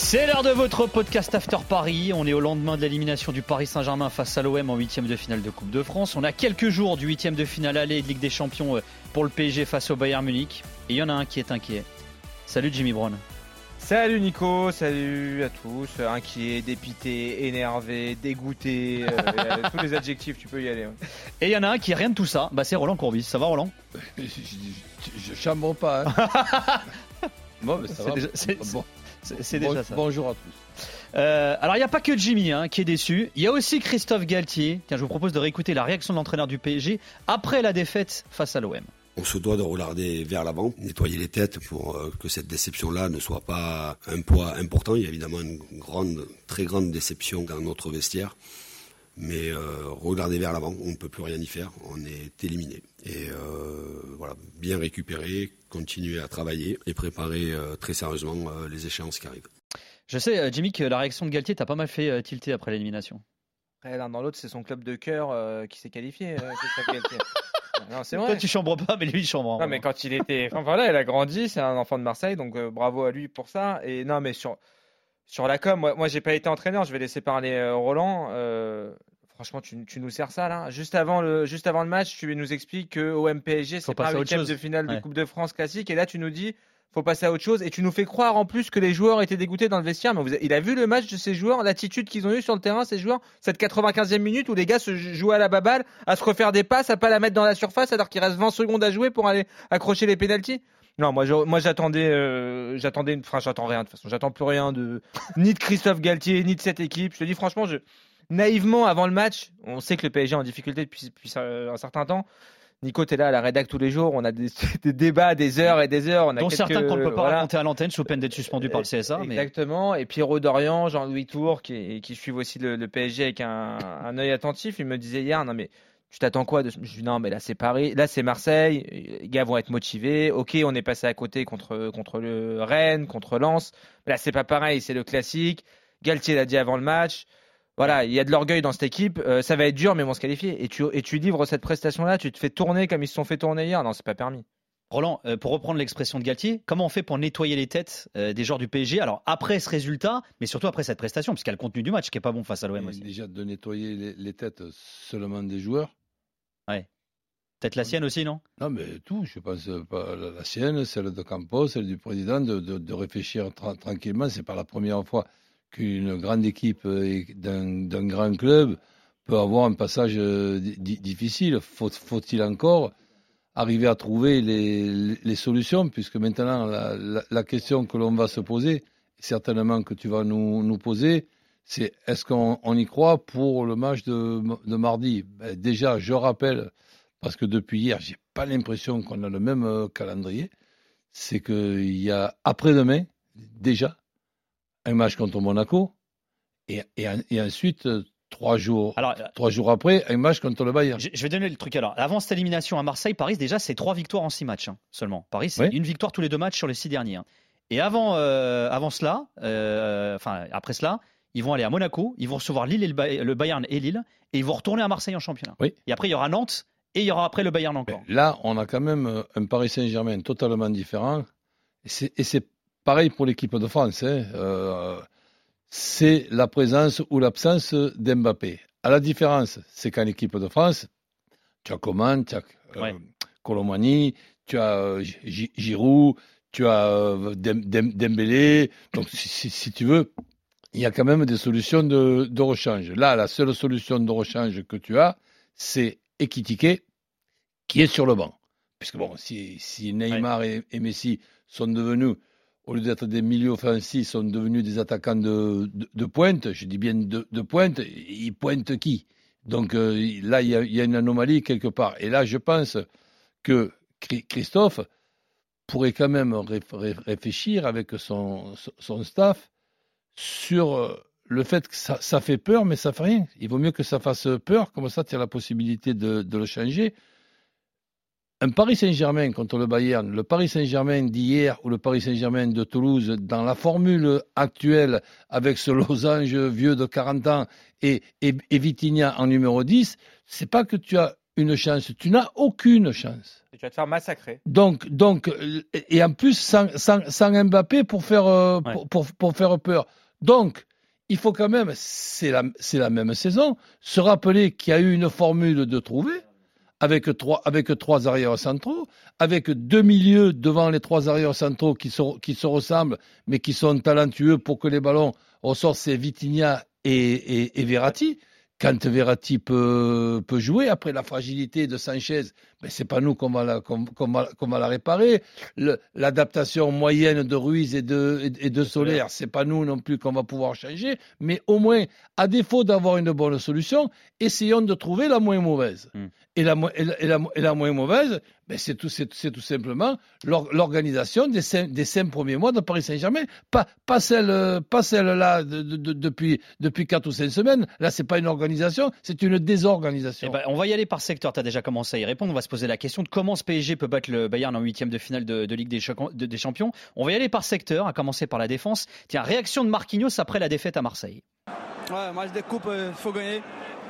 C'est l'heure de votre podcast After Paris. On est au lendemain de l'élimination du Paris Saint-Germain face à l'OM en huitième de finale de Coupe de France. On a quelques jours du huitième de finale aller de Ligue des Champions euh, pour le PSG face au Bayern Munich. Et il y en a un qui est inquiet. Salut Jimmy Brown. Salut Nico, salut à tous. Inquiet, dépité, énervé, dégoûté, euh, tous les adjectifs, tu peux y aller. ouais. Et il y en a un qui est rien de tout ça. Bah c'est Roland Courbis. Ça va Roland? Je, je, je chambre pas. Hein. bon, mais ça va. déjà- Bon. C'est Bon- déjà ça. Bonjour à tous. Euh, alors il n'y a pas que Jimmy hein, qui est déçu. Il y a aussi Christophe Galtier. Tiens, je vous propose de réécouter la réaction de l'entraîneur du PSG après la défaite face à l'OM. On se doit de regarder vers l'avant, nettoyer les têtes pour euh, que cette déception-là ne soit pas un poids important. Il y a évidemment une grande, très grande déception dans notre vestiaire. Mais euh, regarder vers l'avant, on ne peut plus rien y faire, on est éliminé. Et euh, voilà, bien récupérer, continuer à travailler et préparer euh, très sérieusement euh, les échéances qui arrivent. Je sais euh, Jimmy que la réaction de Galtier t'a pas mal fait tilter après l'élimination. Après, l'un dans l'autre, c'est son club de cœur qui s'est qualifié. Galtier. non, c'est Toi vrai. tu chambres pas mais lui il chambre. Non, mais quand il était. Enfin voilà, il a grandi, c'est un enfant de Marseille, donc euh, bravo à lui pour ça. Et non, mais sur, sur la com, moi, moi j'ai pas été entraîneur, je vais laisser parler euh, Roland. Euh, franchement, tu, tu nous sers ça là. Juste avant le, juste avant le match, tu nous expliques que OM PSG, Faut c'est pas un huitième de finale Ouais. de Coupe de France classique. Et là, tu nous dis. Faut passer à autre chose et tu nous fais croire en plus que les joueurs étaient dégoûtés dans le vestiaire. Mais vous avez- il a vu le match de ces joueurs, l'attitude qu'ils ont eu sur le terrain, ces joueurs, cette 95e minute où les gars se jouent à la baballe, à se refaire des passes, à pas la mettre dans la surface alors qu'il reste 20 secondes à jouer pour aller accrocher les pénalties? Non, moi, je- moi j'attendais, euh, j'attendais, une- enfin, j'attends rien de toute façon. J'attends plus rien de ni de Christophe Galtier ni de cette équipe. Je te dis franchement, je naïvement avant le match, on sait que le PSG est en difficulté depuis, depuis euh, un certain temps. Nico, t'es là à la rédac tous les jours. On a des, des débats, des heures et des heures. On a Dont quelques- certains qu'on ne peut pas voilà. raconter à l'antenne sous peine d'être suspendu par le CSA. Mais Exactement. Et Pierrot Dorian, Jean-Louis Tour, qui, qui suivent aussi le, le PSG avec un, un œil attentif, il me disait hier, non mais tu t'attends quoi de... Je dis non mais là c'est Paris, là c'est Marseille, les gars vont être motivés. Ok, on est passé à côté contre contre le Rennes, contre Lens. Mais là c'est pas pareil, c'est le classique. Galtier l'a dit avant le match. Voilà, il y a de l'orgueil dans cette équipe. Euh, ça va être dur, mais ils vont se qualifier. Et tu, et tu livres cette prestation-là, tu te fais tourner comme ils se sont fait tourner hier. Non, c'est pas permis. Roland, euh, pour reprendre l'expression de Galtier, comment on fait pour nettoyer les têtes euh, des joueurs du PSG Alors après ce résultat, mais surtout après cette prestation, parce qu'il y a le contenu du match qui est pas bon face à l'OM aussi. Déjà de nettoyer les, les têtes seulement des joueurs. Peut-être la sienne aussi, non? Non, mais tout, je pense pas la, la sienne, celle de Campos, celle du président, de, de- de réfléchir tra- tranquillement. C'est pas la première fois qu'une grande équipe euh, d'un grand club peut avoir un passage euh, di- di- difficile. Faut- Faut-il encore arriver à trouver les, solutions? Puisque maintenant, la, question que l'on va se poser, certainement que tu vas nous, poser, c'est est-ce qu'on on y croit pour le match de, de mardi? Ben, Déjà, je rappelle parce que depuis hier, j'ai pas l'impression qu'on a le même euh, calendrier. C'est qu'il y a après-demain, déjà, un match contre Monaco, et, et, et ensuite, euh, trois jours, Alors, euh, trois jours après, un match contre le Bayern. je je vais donner le truc. Alors, avant cette élimination à Marseille, Paris, déjà, c'est trois victoires en six matchs hein, seulement. Paris, c'est Oui. une victoire tous les deux matchs sur les six derniers. hein. Et avant, euh, avant cela, euh, enfin après cela, ils vont aller à Monaco, ils vont recevoir Lille et le, le Bayern et Lille, et ils vont retourner à Marseille en championnat. Oui. Et après, il y aura Nantes et il y aura après le Bayern encore. Là, on a quand même un Paris Saint-Germain totalement différent. Et c'est pareil pour l'équipe de France. hein. Euh, c'est la présence ou l'absence d'Mbappé. À la différence, c'est qu'en équipe de France, tu as Coman, tu as euh, Ouais. Colomani, tu as euh, Gi- Gi- Giroud, tu as euh, Dem- Dem- Dembélé. Donc, si, si- si tu veux, il y a quand même des solutions de, de rechange. Là, la seule solution de rechange que tu as, c'est Ekitike, qui est sur le banc. Puisque bon, si, si Neymar et, et Messi sont devenus, au lieu d'être des milieux offensifs, sont devenus des attaquants de, pointe, je dis bien de, pointe, ils pointent qui? Donc euh, là, il y, a, une anomalie quelque part. Et là, je pense que Chri- Christophe pourrait quand même ré- ré- réfléchir avec son, staff sur euh, le fait que ça, fait peur, mais ça fait rien. Il vaut mieux que ça fasse peur, comme ça tu as la possibilité de le changer. Un Paris Saint-Germain contre le Bayern, le Paris Saint-Germain d'hier ou le Paris Saint-Germain de Toulouse, dans la formule actuelle avec ce losange vieux de 40 ans et, et, et Vitinha en numéro 10, c'est pas que tu as une chance, tu n'as aucune chance. Et tu vas te faire massacrer. Donc, donc, et en plus sans, sans, sans Mbappé pour faire, euh, Ouais. pour, pour, pour faire peur. Donc, il faut quand même, c'est la, c'est la même saison, se rappeler qu'il y a eu une formule de trouver avec trois, avec trois arrières centraux, avec deux milieux devant les trois arrières centraux qui, sont, qui se ressemblent, mais qui sont talentueux pour que les ballons ressortent, c'est Vitinha et, et, et Verratti. Quand Verratti peut, peut jouer, après la fragilité de Sanchez, mais c'est pas nous qu'on va la, qu'on, va, qu'on va la réparer. L'adaptation moyenne de Ruiz et de, et, et de Solaire, c'est pas nous non plus qu'on va pouvoir changer. Mais au moins, à défaut d'avoir une bonne solution, essayons de trouver la moins mauvaise. Hmm. Et, la, et, la, et, la, et la moins mauvaise, ben c'est tout, c'est, c'est tout simplement l'or- l'organisation des cinq, des cinq premiers mois de Paris Saint-Germain. Pas, pas celle, euh, pas celle-là de, de- de- depuis, depuis quatre ou cinq semaines. Là, c'est pas une organisation, c'est une désorganisation. Eh ben, on va y aller par secteur. Tu as déjà commencé à y répondre. On va se poser la question de comment ce PSG peut battre le Bayern en huitième de finale de, de Ligue des, Cho- de- des Champions. On va y aller par secteur, à commencer par la défense. Tiens, réaction de Marquinhos après la défaite à Marseille. Ouais, match de coupe, il faut gagner,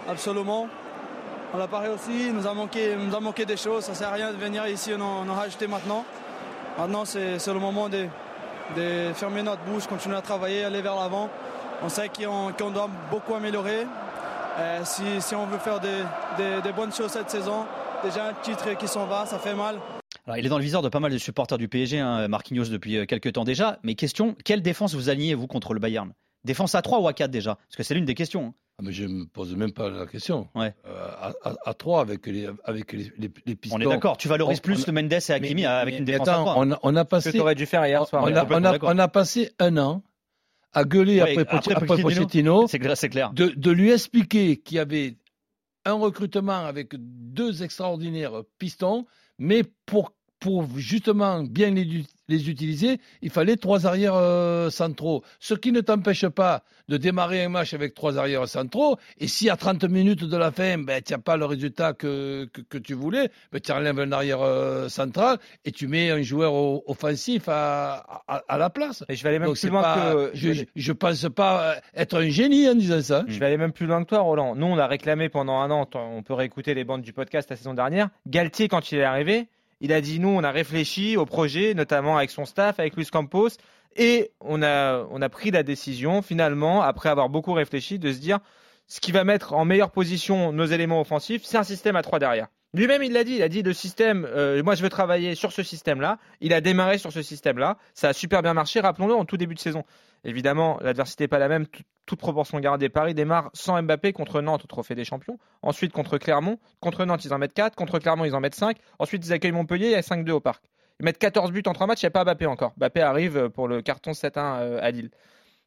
absolument. On l'a parlé aussi, il nous a manqué, nous a manqué des choses, ça sert à rien de venir ici, on en, rajouter maintenant. Maintenant, c'est le moment de, fermer notre bouche, continuer à travailler, aller vers l'avant. On sait qu'on doit beaucoup améliorer. Euh, si, on veut faire des bonnes choses cette saison, déjà un titre qui s'en va, ça fait mal. Alors, il est dans le viseur de pas mal de supporters du PSG, hein, Marquinhos, depuis euh, quelques temps déjà. Mais question, quelle défense vous alignez, vous, contre le Bayern? Défense à 3 ou à 4 déjà? Parce que c'est l'une des questions. hein. Ah, mais je ne me pose même pas la question. Ouais. Euh, à, à, à trois avec les, avec les, les, les pistons. On est d'accord. Tu valorises On- plus on- le Mendes et Hakimi Mais- avec mais- une défense attends, à 3. on a, on a Ce que passé, tu aurais dû faire hier soir. on, a, complètement on, a, d'accord. on a passé un an à gueuler Ouais, après, après Pochettino, après Pochettino. C'est clair, c'est clair. de, de lui expliquer qu'il y avait un recrutement avec deux extraordinaires pistons, mais pour, pour justement bien les, utiliser, il fallait trois arrières euh, centraux. Ce qui ne t'empêche pas de démarrer un match avec trois arrières centraux, et si à 30 minutes de la fin, ben, tu n'as pas le résultat que, que, que tu voulais, ben, tu enlèves un arrière euh, central et tu mets un joueur offensif à, à, à la place. Et je vais aller même Donc, plus loin pas- que. je, je, je pense pas euh, être un génie en disant ça. Je vais aller même plus loin que toi, Roland. Nous, on a réclamé pendant un an, on peut réécouter les bandes du podcast la saison dernière. Galtier, quand il est arrivé, il a dit nous, on a réfléchi au projet, notamment avec son staff, avec Luis Campos, et on a, on a pris la décision, finalement, après avoir beaucoup réfléchi, de se dire ce qui va mettre en meilleure position nos éléments offensifs, c'est un système à trois derrière. Lui-même, il l'a dit, il a dit le système, euh, moi je veux travailler sur ce système-là. Il a démarré sur ce système-là. Ça a super bien marché, rappelons-le, en tout début de saison. Évidemment, l'adversité n'est pas la même, tout- toute proportion gardée. Paris démarre sans Mbappé contre Nantes au Trophée des Champions. Ensuite contre Clermont. Contre Nantes, ils en mettent 4. Contre Clermont, ils en mettent 5. Ensuite, ils accueillent Montpellier, il y a 5-2 au parc. Ils mettent 14 buts en 3 matchs, il n'y a pas Mbappé encore. Mbappé arrive pour le carton 7-1 euh, à Lille.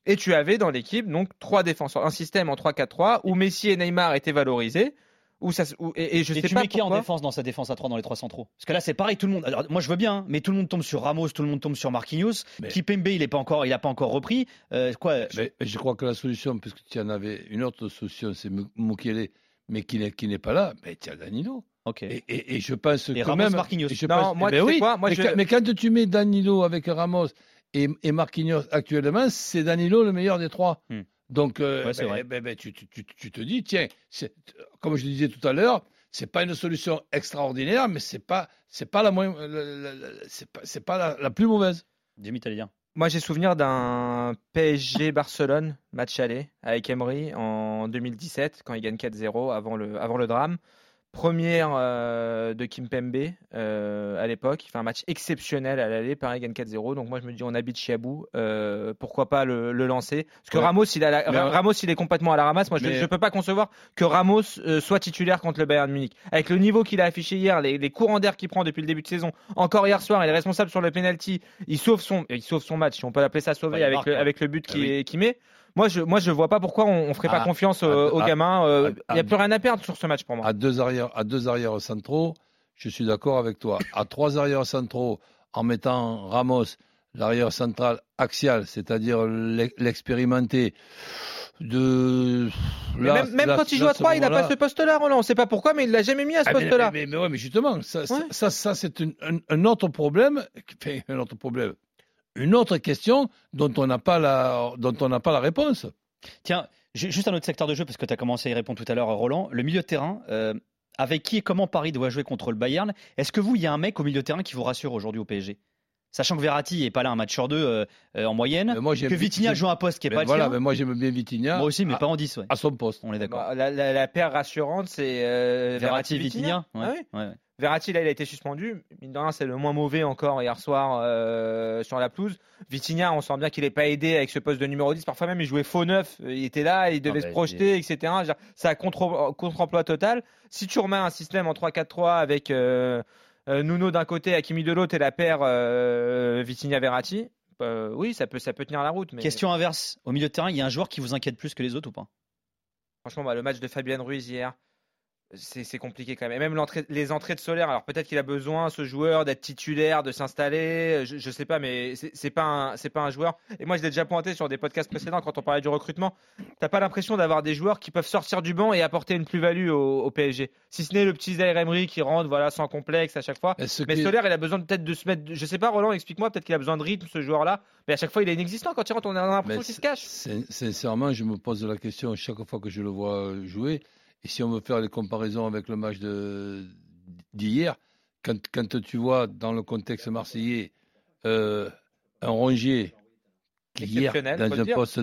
Et tu avais dans l'équipe donc trois défenseurs, un système en 3-4-3 où Messi et Neymar étaient valorisés. Où ça, se- où- et, et je et sais tu pas mets qui en défense dans sa défense à 3 dans les trois centraux? Parce que là, c'est pareil, tout le monde. Alors, moi, je veux bien, hein, mais tout le monde tombe sur Ramos, tout le monde tombe sur Marquinhos. Mais- Kipembe, il n'est pas encore, il a pas encore repris. Euh, quoi je- Mais, mais je crois que la solution, puisque tu en avais une autre solution, c'est Mukiele, mais qui n'est, qui n'est pas là, mais as Danilo. Ok. Et, et- et je pense Et que Ramos, même. Marquinhos. et je Non, pense- moi, ben tu sais oui, quoi Moi, mais, je- quand, mais quand tu mets Danilo avec Ramos et, et Marquinhos actuellement, c'est Danilo le meilleur des trois. Hmm. Donc, euh, Ouais, ben- ben- ben, tu, tu- tu- tu te dis, tiens, comme je le disais tout à l'heure, c'est pas une solution extraordinaire, mais c'est pas, c'est pas la moins, c'est pas, c'est pas la, la plus mauvaise. Dimitri Talien. Moi, j'ai souvenir d'un PSG Barcelone match aller avec Emery en 2017 quand il gagne 4-0 avant le, avant le drame. Première euh, de Kimpembe euh, à l'époque. Il fait un match exceptionnel à l'aller. Paris gagne 4-0. Donc moi, je me dis, on habite Chiabou. Euh, pourquoi pas le, le lancer? Parce que Ouais. Ramos, il a la- Mais- Ramos, il est complètement à la ramasse. Moi, je ne peux pas concevoir que Ramos euh, soit titulaire contre le Bayern Munich. Avec le niveau qu'il a affiché hier, les, les courants d'air qu'il prend depuis le début de saison. Encore hier soir, il est responsable sur le penalty. Il sauve son, il sauve son match, si on peut l'appeler ça sauver Bah, avec, marque, le, ouais. avec le but Ah qu'il oui. qu'il met. Moi, je, moi, je vois pas pourquoi on, on ferait pas Ah, confiance euh, aux gamins. euh, Il n'y a plus rien à perdre sur ce match pour moi. À deux arrières, à deux arrières centraux, je suis d'accord avec toi. À trois arrières centraux, en mettant Ramos, l'arrière central axial, c'est-à-dire l'ex- l'expérimenté, de. Là- même même là- quand il joue à ce 3, il n'a pas ce poste-là, Roland. On ne sait pas pourquoi, mais il l'a jamais mis à ce Ah, mais- poste-là. Mais, mais, ouais, mais justement, ça, ça- Ouais. ça, ça, c'est un, un autre problème, enfin, un autre problème, une autre question dont on n'a pas la, dont on n'a pas la réponse. Tiens, ju- juste un autre secteur de jeu, parce que tu as commencé à y répondre tout à l'heure, Roland. Le milieu de terrain, euh, avec qui et comment Paris doit jouer contre le Bayern? Est-ce que vous, il y a un mec au milieu de terrain qui vous rassure aujourd'hui au PSG Sachant que Verratti n'est pas là un match sur deux euh, euh, en moyenne, moi, que Vitinha joue un poste qui n'est pas le voilà, sien. mais moi j'aime bien Vitinha. Moi aussi, mais à, pas en 10, ouais. à son poste. On est d'accord. Bah, la, la- la paire rassurante, c'est euh, Verratti, ouais, Ah oui? ouais, ouais. Verratti, là, il a été suspendu. Mine de rien, c'est le moins mauvais encore hier soir euh, sur la pelouse. Vitinha, on sent bien qu'il n'est pas aidé avec ce poste de numéro 10. Parfois même, il jouait faux neuf. Il était là, il devait Ah se bah, projeter, etc. C'est un contre- contre-emploi total. Si tu remets un système en 3-4-3 avec euh, euh, Nuno d'un côté, Hakimi de l'autre et la paire euh, Vitinha-Verratti, oui, ça peut, ça peut tenir la route. Mais Question inverse. Au milieu de terrain, il y a un joueur qui vous inquiète plus que les autres ou pas? Franchement, bah, le match de Fabien Ruiz hier, c'est compliqué quand même. Et même les entrées de Solaire, alors peut-être qu'il a besoin, ce joueur, d'être titulaire, de s'installer, je, je sais pas, mais c'est pas, c'est pas un joueur. Et moi, je l'ai déjà pointé sur des podcasts précédents quand on parlait du recrutement. T'as pas l'impression d'avoir des joueurs qui peuvent sortir du banc et apporter une plus-value au, au PSG. Si ce n'est le petit Zaire Emery qui rentre voilà, sans complexe à chaque fois. Mais Solaire, il a besoin peut-être de se mettre. Je sais pas, Roland, explique-moi, peut-être qu'il a besoin de rythme, ce joueur-là. Mais à chaque fois, il est inexistant quand il rentre, on a l'impression qu'il se cache. sin- Sincèrement, je me pose la question chaque fois que je le vois jouer. Et si on veut faire les comparaisons avec le match d'hier, quand, quand tu vois dans le contexte marseillais euh, un Rongier qui hier, dans un poste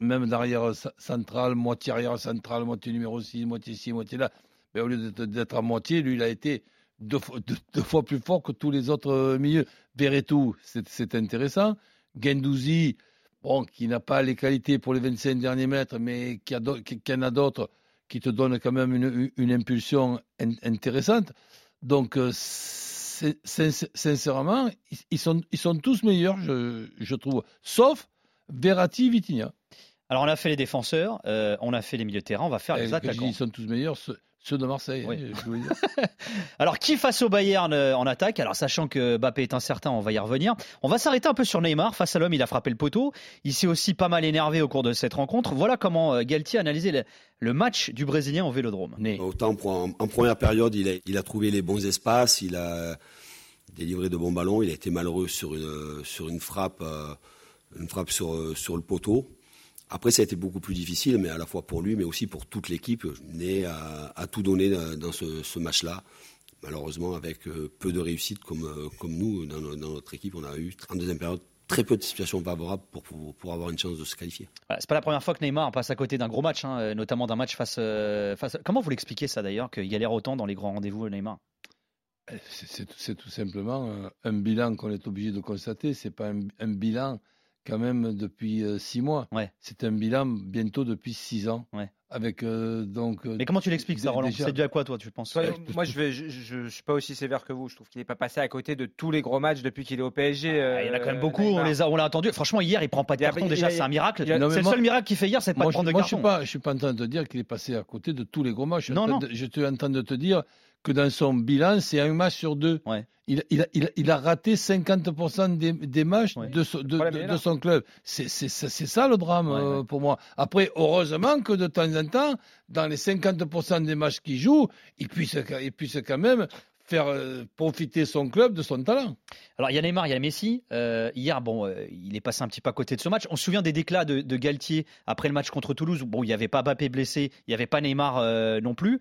même d'arrière ce- central, moitié arrière central, moitié numéro 6, moitié ci, moitié là, mais au lieu d'être- à moitié, lui, il a été deux fois, deux- deux fois plus fort que tous les autres euh, milieux. Verretou, c'est intéressant. Gendouzi, bon, qui n'a pas les qualités pour les 25 derniers mètres, mais qui, a d'au- qui- qui en a d'autres qui te donnent quand même une, une impulsion in- intéressante. Donc, euh, sincèrement, ils, sont, ils sont tous meilleurs, je, je trouve, sauf Verratti, Vitinha. Alors, on a fait les défenseurs, euh, on a fait les milieux de terrain, on va faire les attaquants. ils sont tous meilleurs, ceux, de Marseille. Oui. hein, je voulais dire. Alors, qui face au Bayern euh, en attaque? Alors, sachant que Mbappé est incertain, on va y revenir. On va s'arrêter un peu sur Neymar. Face à l'homme, il a frappé le poteau. Il s'est aussi pas mal énervé au cours de cette rencontre. Voilà comment euh, Galtier a analysé le, le match du Brésilien au Vélodrome. Né. Autant pour- en, en première période, il a, il a trouvé les bons espaces, il a délivré de bons ballons, il a été malheureux sur une, sur une frappe, euh, une frappe sur, euh, sur le poteau. Après, ça a été beaucoup plus difficile, mais à la fois pour lui, mais aussi pour toute l'équipe. Né a, a tout donné dans ce, ce match-là. Malheureusement, avec euh, peu de réussite, comme, euh, comme nous, dans, no- dans notre équipe, on a eu en deuxième période très peu de situations favorables pour, pour, pour avoir une chance de se qualifier. Voilà, c'est pas la première fois que Neymar passe à côté d'un gros match, hein, euh, notamment d'un match face, euh, face. à- Comment vous l'expliquez ça d'ailleurs qu'il galère autant dans les grands rendez-vous Neymar? C'est- C'est tout- c'est tout simplement euh, un bilan qu'on est obligé de constater. C'est pas un, un bilan quand même depuis euh, six mois. Ouais. C'est un bilan bientôt depuis six ans. Ouais. Avec euh, donc. euh, Mais comment tu l'expliques ça, dé- Roland? déjà- C'est dû à quoi toi, tu penses? Toi, moi, je vais, je, je, je suis pas aussi sévère que vous. Je trouve qu'il n'est pas passé à côté de tous les gros matchs depuis qu'il est au PSG. Ah, Il y en a quand même beaucoup, on Neymar. les a, on l'a attendu. Franchement, hier, il prend pas de carton. a- Déjà, c'est un miracle. C'est le moi- seul miracle qu'il fait hier, c'est de pas moi, de prendre je, de moi, je suis carton. pas, je suis pas en train de te dire qu'il est passé à côté de tous les gros matchs. Je suis Non, en train non. de- je suis en train de te dire que dans son bilan, c'est un match sur deux. Ouais. Il, il a, il, a, il a raté 50% des, des matchs Ouais. de, so- de, Voilà, de- mais de là- son club. C'est c'est ça c'est ça le drame Ouais, euh, ouais. pour moi. Après, heureusement que de temps en temps, dans les 50% des matchs qu'il joue, il puisse, il puisse quand même faire euh, profiter son club de son talent. Alors, il y a Neymar, il y a Messi. Euh, hier, bon, euh, il est passé un petit peu à côté de ce match. On se souvient des déclats de, de Galtier après le match contre Toulouse. où, Bon, il n'y avait pas Mbappé blessé, il n'y avait pas Neymar euh, non plus.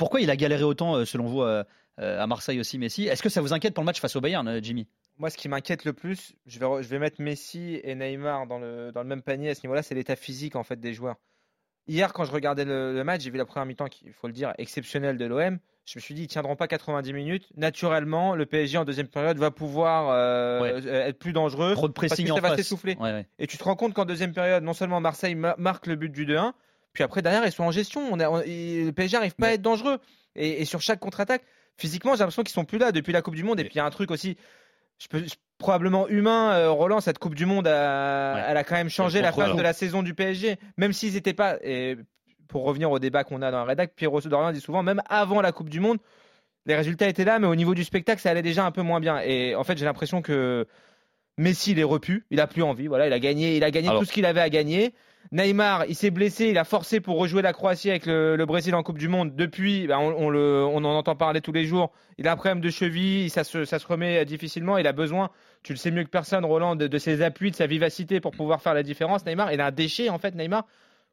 Pourquoi il a galéré autant, euh, selon vous, euh, euh, à Marseille aussi, Messi? Est-ce que ça vous inquiète pour le match face au Bayern, Jimmy? Moi, ce qui m'inquiète le plus, je vais, re- je vais mettre Messi et Neymar dans le, dans le même panier à ce niveau-là, c'est l'état physique en fait des joueurs. Hier, quand je regardais le, le match, j'ai vu la première mi-temps, il faut le dire, exceptionnelle de l'OM. Je me suis dit, ils tiendront pas 90 minutes. Naturellement, le PSG en deuxième période va pouvoir euh, Ouais. être plus dangereux. Trop de pressing que en ça va s'essouffler. Ouais, ouais. Et tu te rends compte qu'en deuxième période, non seulement Marseille ma- marque le but du 2-1, puis après derrière ils sont en gestion. On a- on- et le PSG n'arrive pas à être dangereux. Et, et sur chaque contre-attaque, physiquement, j'ai l'impression qu'ils sont plus là depuis la Coupe du Monde. Et puis il y a un truc aussi, je peux, je- probablement humain. euh, Roland, cette Coupe du Monde, a- Ouais. elle a quand même changé la contrôle. de la saison du PSG, même s'ils n'étaient pas. Et pour revenir au débat qu'on a dans la rédac, Pierrot Dorian dit souvent, même avant la Coupe du Monde, les résultats étaient là, mais au niveau du spectacle, ça allait déjà un peu moins bien. Et en fait, j'ai l'impression que Messi, il est repu, il a plus envie. Voilà, il a gagné, il a gagné Alors- tout ce qu'il avait à gagner. Neymar, il s'est blessé, il a forcé pour rejouer la Croatie avec le, Brésil en Coupe du Monde. Depuis, ben, on, en entend parler tous les jours. Il a un problème de cheville, ça se, remet difficilement. Il a besoin, tu le sais mieux que personne, Roland, de, ses appuis, de sa vivacité pour pouvoir faire la différence. Neymar, il a un déchet en fait, Neymar,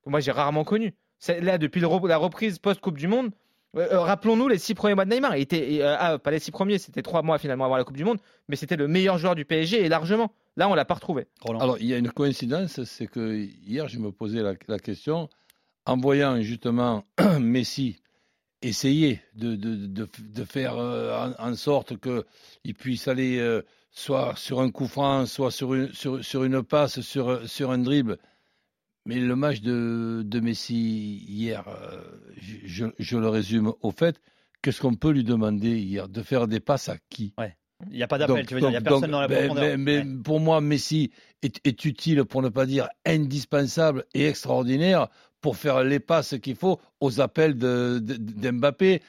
que moi j'ai rarement connu. Là, depuis la reprise post-Coupe du Monde, euh, euh, rappelons-nous les six premiers mois de Neymar. Il était, euh, ah, pas les six premiers, c'était trois mois finalement avant la Coupe du Monde, mais c'était le meilleur joueur du PSG et largement. Là, on l'a pas retrouvé. Roland. Alors, il y a une coïncidence, c'est que hier, je me posais la, la question, en voyant justement Messi essayer de, de, de, de faire euh, en, en sorte qu'il puisse aller euh, soit sur un coup franc, soit sur une, sur, sur une passe, sur, sur un dribble. Mais le match de, de Messi hier, euh, je, je le résume au fait, qu'est-ce qu'on peut lui demander hier? De faire des passes à qui? Il n'y a pas d'appel, tu veux dire, il n'y a personne donc, dans la profondeur. mais- mais Ouais. Pour moi, Messi est, est utile, pour ne pas dire indispensable et extraordinaire pour faire les passes qu'il faut aux appels d'Mbappé,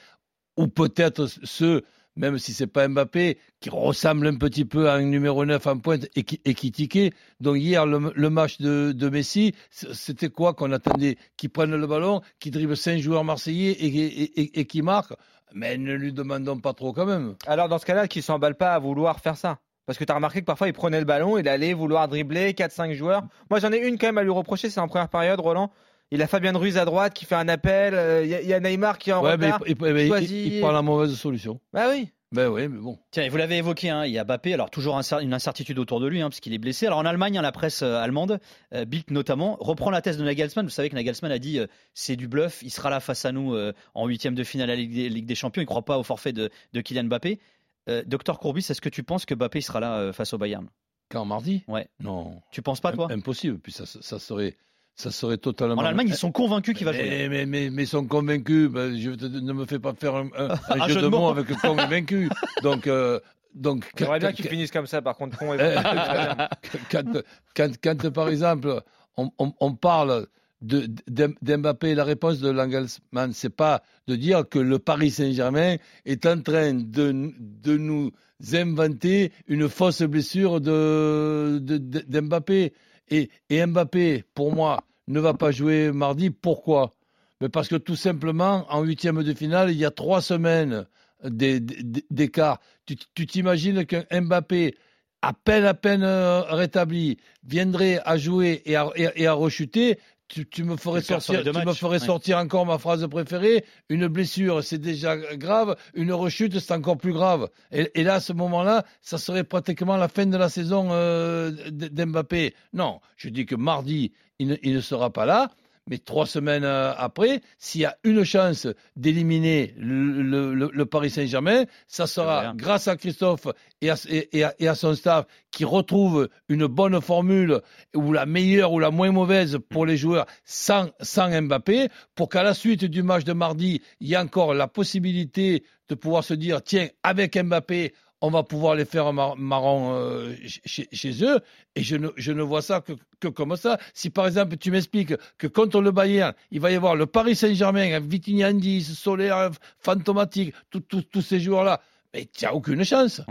ou peut-être ceux, même si c'est pas Mbappé, qui ressemblent un petit peu à un numéro 9 en pointe et qui, et qui tiquait. Donc hier, le, le match de, de Messi, c'était quoi qu'on attendait? Qu'il prenne le ballon, qu'il dribble cinq joueurs marseillais et, et, et, et qui marque? Mais ne lui demandons pas trop quand même. Alors dans ce cas-là, qu'il s'emballe pas à vouloir faire ça. Parce que tu as remarqué que parfois il prenait le ballon, il allait vouloir dribbler 4-5 joueurs. Moi j'en ai une quand même à lui reprocher, c'est en première période, Roland. Il a Fabien Ruiz à droite qui fait un appel, euh, il y, a- il y a Neymar qui est en Ouais, mais retard. il, il- il- choisit- il- il prend la mauvaise solution. Bah oui. Ben oui, mais bon. Tiens, vous l'avez évoqué, hein, il y a Bappé, alors toujours une incertitude autour de lui, hein, parce qu'il est blessé. Alors en Allemagne, hein, la presse euh, allemande, euh, Bild notamment, reprend la thèse de Nagelsmann. Vous savez que Nagelsmann a dit euh, c'est du bluff, il sera là face à nous euh, en huitième de finale à la Ligue des, Ligue des Champions, il ne croit pas au forfait de, de Kylian Mbappé. Euh, Docteur Courbis, est-ce que tu penses que Mbappé il sera là face au Bayern? Quand mardi? Ouais. Non. Tu penses pas, toi? Im- Impossible. Puis ça, ça serait, ça serait totalement. En Allemagne, ils sont convaincus qu'il va jouer. Mais, mais, mais, mais ils sont convaincus. Ben, je te- ne me fais pas faire un, un- un Un jeu, de mots avec convaincu. Donc, euh, donc J'aimerais bien quand- qu'il finisse comme ça par contre. con et- Eh, quand, quand, quand, par exemple, on, on- on parle d'Mbappé, la réponse de Langelsmann, c'est pas de dire que le Paris Saint-Germain est en train de, de nous inventer une fausse blessure de, de- de- d'Mbappé. Et, et Mbappé, pour moi, ne va pas jouer mardi. Pourquoi? Mais Parce que tout simplement, en huitième de finale, il y a trois semaines d'é- d'é- d'écart. Tu t'imagines qu'un Mbappé, à peine à peine euh, rétabli, viendrait à jouer et à, et à rechuter, tu, tu me ferais, sortir, les deux tu me matchs. ferais Ouais. sortir encore ma phrase préférée. Une blessure, c'est déjà grave. Une rechute, c'est encore plus grave. Et, et là, à ce moment-là, ça serait pratiquement la fin de la saison euh, d'Mbappé. Non, je dis que mardi, il ne, il ne sera pas là. Mais trois semaines euh, après, s'il y a une chance d'éliminer le, le- le- le Paris Saint-Germain, ça sera grâce à Christophe et à, et- et à- et à son staff qui retrouvent une bonne formule ou la meilleure ou la moins mauvaise pour les joueurs sans, sans Mbappé, pour qu'à la suite du match de mardi, il y ait encore la possibilité de pouvoir se dire, tiens, avec Mbappé, on va pouvoir les faire mar- euh, chez, chez eux. Et je ne, je ne vois ça que, que comme ça. Si par exemple tu m'expliques que contre le Bayern, il va y avoir le Paris Saint-Germain, Vitinha Andis, Solaire, Fantomatique, tous- ces joueurs-là, mais tu n'as aucune chance.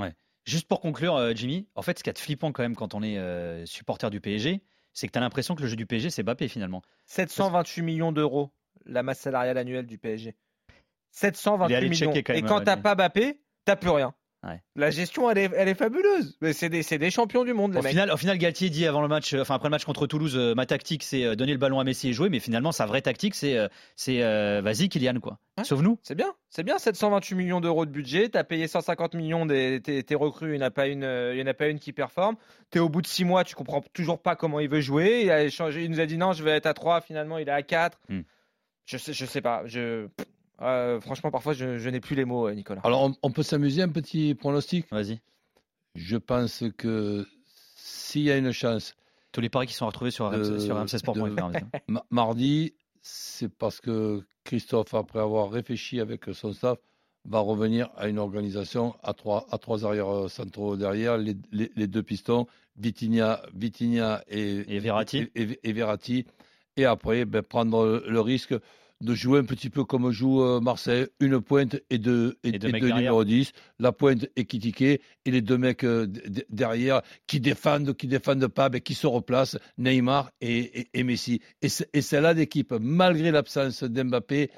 Juste pour conclure, euh, Jimmy, en fait, ce qui est flippant quand même quand on est euh, supporter du PSG, c'est que tu as l'impression que le jeu du PSG, c'est Mbappé finalement. 728 millions d'euros, la masse salariale annuelle du PSG. Il est 728 allé millions. quand Et quand euh, t'as lui. pas Bappé, t'as plus rien. Ouais. La gestion, elle est, elle est fabuleuse. Mais c'est des, c'est des champions du monde, les Au mecs. final, au final, Galtier dit avant le match, euh, enfin après le match contre Toulouse, euh, ma tactique c'est euh, donner le ballon à Messi et jouer, mais finalement sa vraie tactique c'est euh, c'est euh, vas-y Kylian quoi. Ouais. Sauve-nous. C'est bien, c'est bien 728 millions d'euros de budget. T'as payé 150 millions des tes, tes recrues, il n'y en a pas une, il y en a pas une qui performe. T'es au bout de 6 mois, tu comprends toujours pas comment il veut jouer. Il a échangé, il nous a dit non, je vais être à 3, finalement il est à 4. Hmm. Je sais, je sais pas. Je, euh, franchement, parfois je, je n'ai plus les mots, euh, Nicolas. Alors on, on peut s'amuser un petit pronostic? Vas-y. Je pense que s'il y a une chance, Tous les paris qui sont retrouvés sur RMC, De- sur rmcsport.fr. mardi, c'est parce que Christophe, après avoir réfléchi avec son staff, va revenir à une organisation à trois, à trois arrières euh, centraux derrière, les, les- les deux pistons, Vitinha, Vitinha et, Et Verratti. Et, et- et Verratti. Et après, ben, prendre le risque de jouer un petit peu comme joue euh, Marseille, une pointe et deux, et, Et deux et mecs deux derrière. numéro 10, la pointe est Kitike et les deux mecs euh, derrière qui défendent, qui défendent pas, mais qui se replacent, Neymar et, et- et Messi. Et, celle-là d'équipe, malgré l'absence d'Mbappé,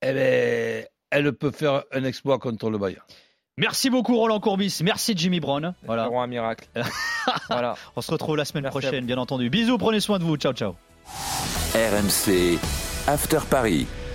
elle, elle peut faire un exploit contre le Bayern. Merci beaucoup Roland Courbis, merci Jimmy Brown. Voilà. Un miracle. voilà. On se retrouve la semaine Merci prochaine, bien entendu. Bisous, prenez soin de vous. Ciao, ciao. RMC After Paris.